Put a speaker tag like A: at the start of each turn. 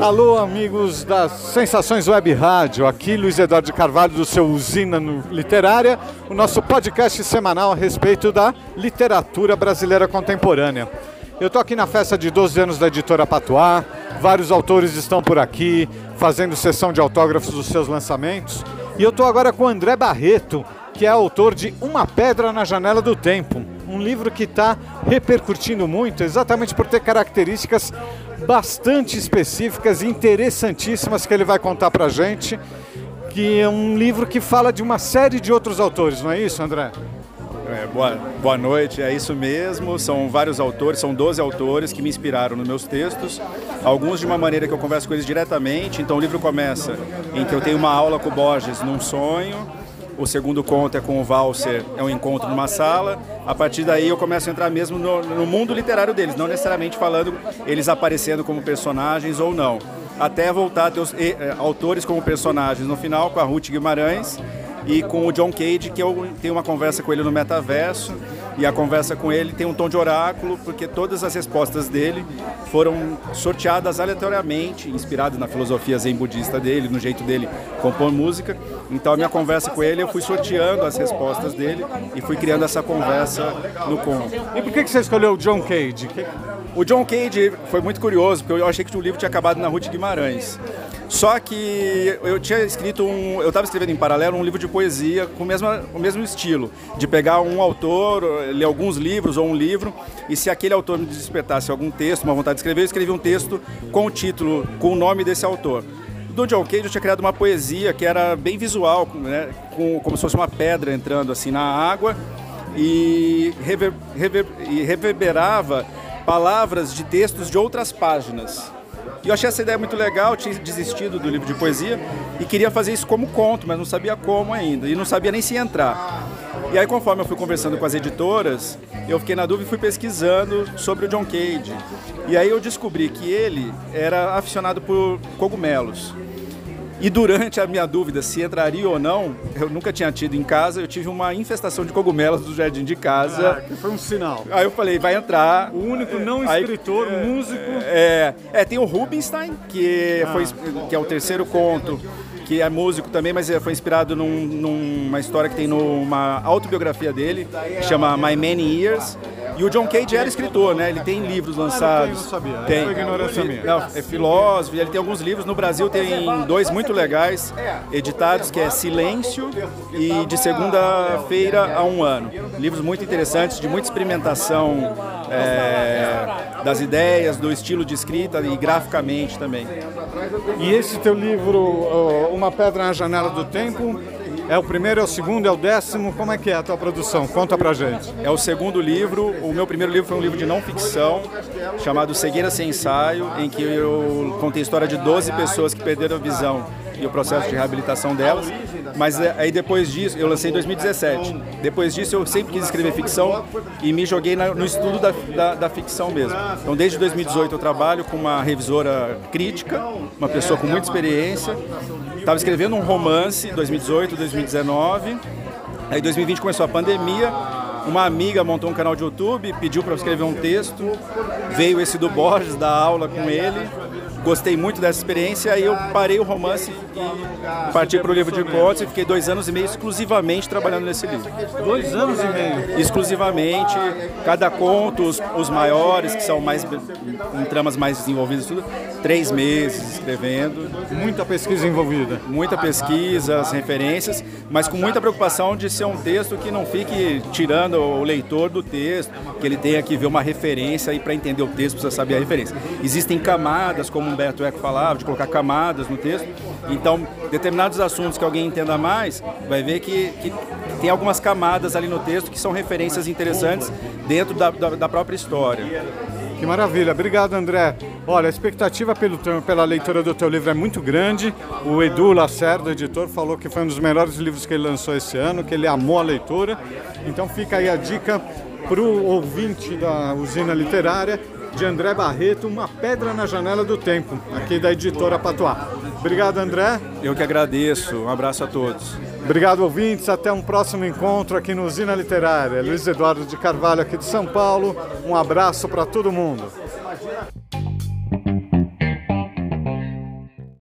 A: Alô, amigos das Sensações Web Rádio. Aqui Luiz Eduardo Carvalho do seu Usina Literária, o nosso podcast semanal a respeito da literatura brasileira contemporânea. Eu estou aqui na festa de 12 anos da editora Patuá, vários autores estão por aqui fazendo sessão de autógrafos dos seus lançamentos. E eu estou agora com o André Barreto, que é autor de Uma Pedra na Janela do Tempo, um livro que está repercutindo muito, exatamente por ter características bastante específicas interessantíssimas que ele vai contar para gente, que é um livro que fala de uma série de outros autores, não é isso, André?
B: É, boa, boa noite, é isso mesmo. São vários autores, são 12 autores que me inspiraram nos meus textos. Alguns de uma maneira que eu converso com eles diretamente. Então o livro começa em que eu tenho uma aula com o Borges num sonho o segundo conto é com o Valser, é um encontro numa sala. A partir daí eu começo a entrar mesmo no, no mundo literário deles, não necessariamente falando eles aparecendo como personagens ou não. Até voltar a ter os e, é, autores como personagens no final, com a Ruth Guimarães e com o John Cage, que eu tenho uma conversa com ele no metaverso e a conversa com ele tem um tom de oráculo, porque todas as respostas dele foram sorteadas aleatoriamente, inspiradas na filosofia zen budista dele, no jeito dele compor música. Então, a minha conversa com ele, eu fui sorteando as respostas dele e fui criando essa conversa no conto.
A: E por que você escolheu o John Cage?
B: O John Cage foi muito curioso, porque eu achei que o livro tinha acabado na Ruth Guimarães. Só que eu tinha escrito um. Eu estava escrevendo em paralelo um livro de poesia com o mesmo, o mesmo estilo, de pegar um autor, ler alguns livros ou um livro, e se aquele autor me despertasse algum texto, uma vontade de escrever, eu escrevi um texto com o título, com o nome desse autor. Do John Cage eu tinha criado uma poesia que era bem visual, né, com, como se fosse uma pedra entrando assim na água e, rever, rever, e reverberava palavras de textos de outras páginas. E eu achei essa ideia muito legal, tinha desistido do livro de poesia e queria fazer isso como conto, mas não sabia como ainda, e não sabia nem se entrar. E aí, conforme eu fui conversando com as editoras, eu fiquei na dúvida e fui pesquisando sobre o John Cage. E aí eu descobri que ele era aficionado por cogumelos. E durante a minha dúvida se entraria ou não, eu nunca tinha tido em casa, eu tive uma infestação de cogumelos do jardim de casa.
A: Ah, que foi um sinal.
B: Aí eu falei, vai entrar.
A: O único não escritor,
B: Aí,
A: músico.
B: É, é, tem o Rubinstein, que, ah. foi, que é o terceiro conto que é músico também, mas foi inspirado num, numa história que tem numa autobiografia dele, que chama My Many Years. E o John Cage era escritor, né? Ele tem livros lançados. Ah,
A: não sabia.
B: Tem.
A: É ignorância minha.
B: Não, é filósofo, ele tem alguns livros. No Brasil tem dois muito legais, editados, que é Silêncio e De Segunda-feira a Um Ano. Livros muito interessantes, de muita experimentação é, das ideias, do estilo de escrita e graficamente também.
A: E esse teu livro, Uma Pedra na Janela do Tempo, é o primeiro, é o segundo, é o décimo? Como é que é a tua produção? Conta pra gente.
B: É o segundo livro. O meu primeiro livro foi um livro de não ficção, chamado Cegueira Sem Ensaio, em que eu contei a história de 12 pessoas que perderam a visão e o processo de reabilitação delas. Mas é, aí depois disso, eu lancei em 2017. Depois disso eu sempre quis escrever ficção e me joguei no estudo da, da, da ficção mesmo. Então desde 2018 eu trabalho com uma revisora crítica, uma pessoa com muita experiência. Estava escrevendo um romance 2018, 2019. Aí 2020 começou a pandemia. Uma amiga montou um canal de YouTube, pediu para eu escrever um texto. Veio esse do Borges, dar aula com ele gostei muito dessa experiência e eu parei o romance e parti para o livro de contos e fiquei dois anos e meio exclusivamente trabalhando nesse livro.
A: Dois anos e meio?
B: Exclusivamente, cada conto, os, os maiores, que são mais em tramas mais desenvolvidas, tudo, três meses escrevendo.
A: Muita pesquisa envolvida.
B: Muita pesquisa, as referências, mas com muita preocupação de ser um texto que não fique tirando o leitor do texto, que ele tenha que ver uma referência e para entender o texto precisa saber a referência. Existem camadas, como Humberto Eco falava, de colocar camadas no texto. Então, determinados assuntos que alguém entenda mais, vai ver que, que tem algumas camadas ali no texto que são referências interessantes dentro da, da, da própria história.
A: Que maravilha, obrigado André. Olha, a expectativa pelo, pela leitura do teu livro é muito grande. O Edu Lacerda, editor, falou que foi um dos melhores livros que ele lançou esse ano, que ele amou a leitura. Então fica aí a dica para o ouvinte da usina literária de André Barreto, Uma Pedra na Janela do Tempo, aqui da editora Patois. Obrigado, André.
B: Eu que agradeço. Um abraço a todos.
A: Obrigado, ouvintes. Até um próximo encontro aqui no Usina Literária. Luiz Eduardo de Carvalho, aqui de São Paulo. Um abraço para todo mundo.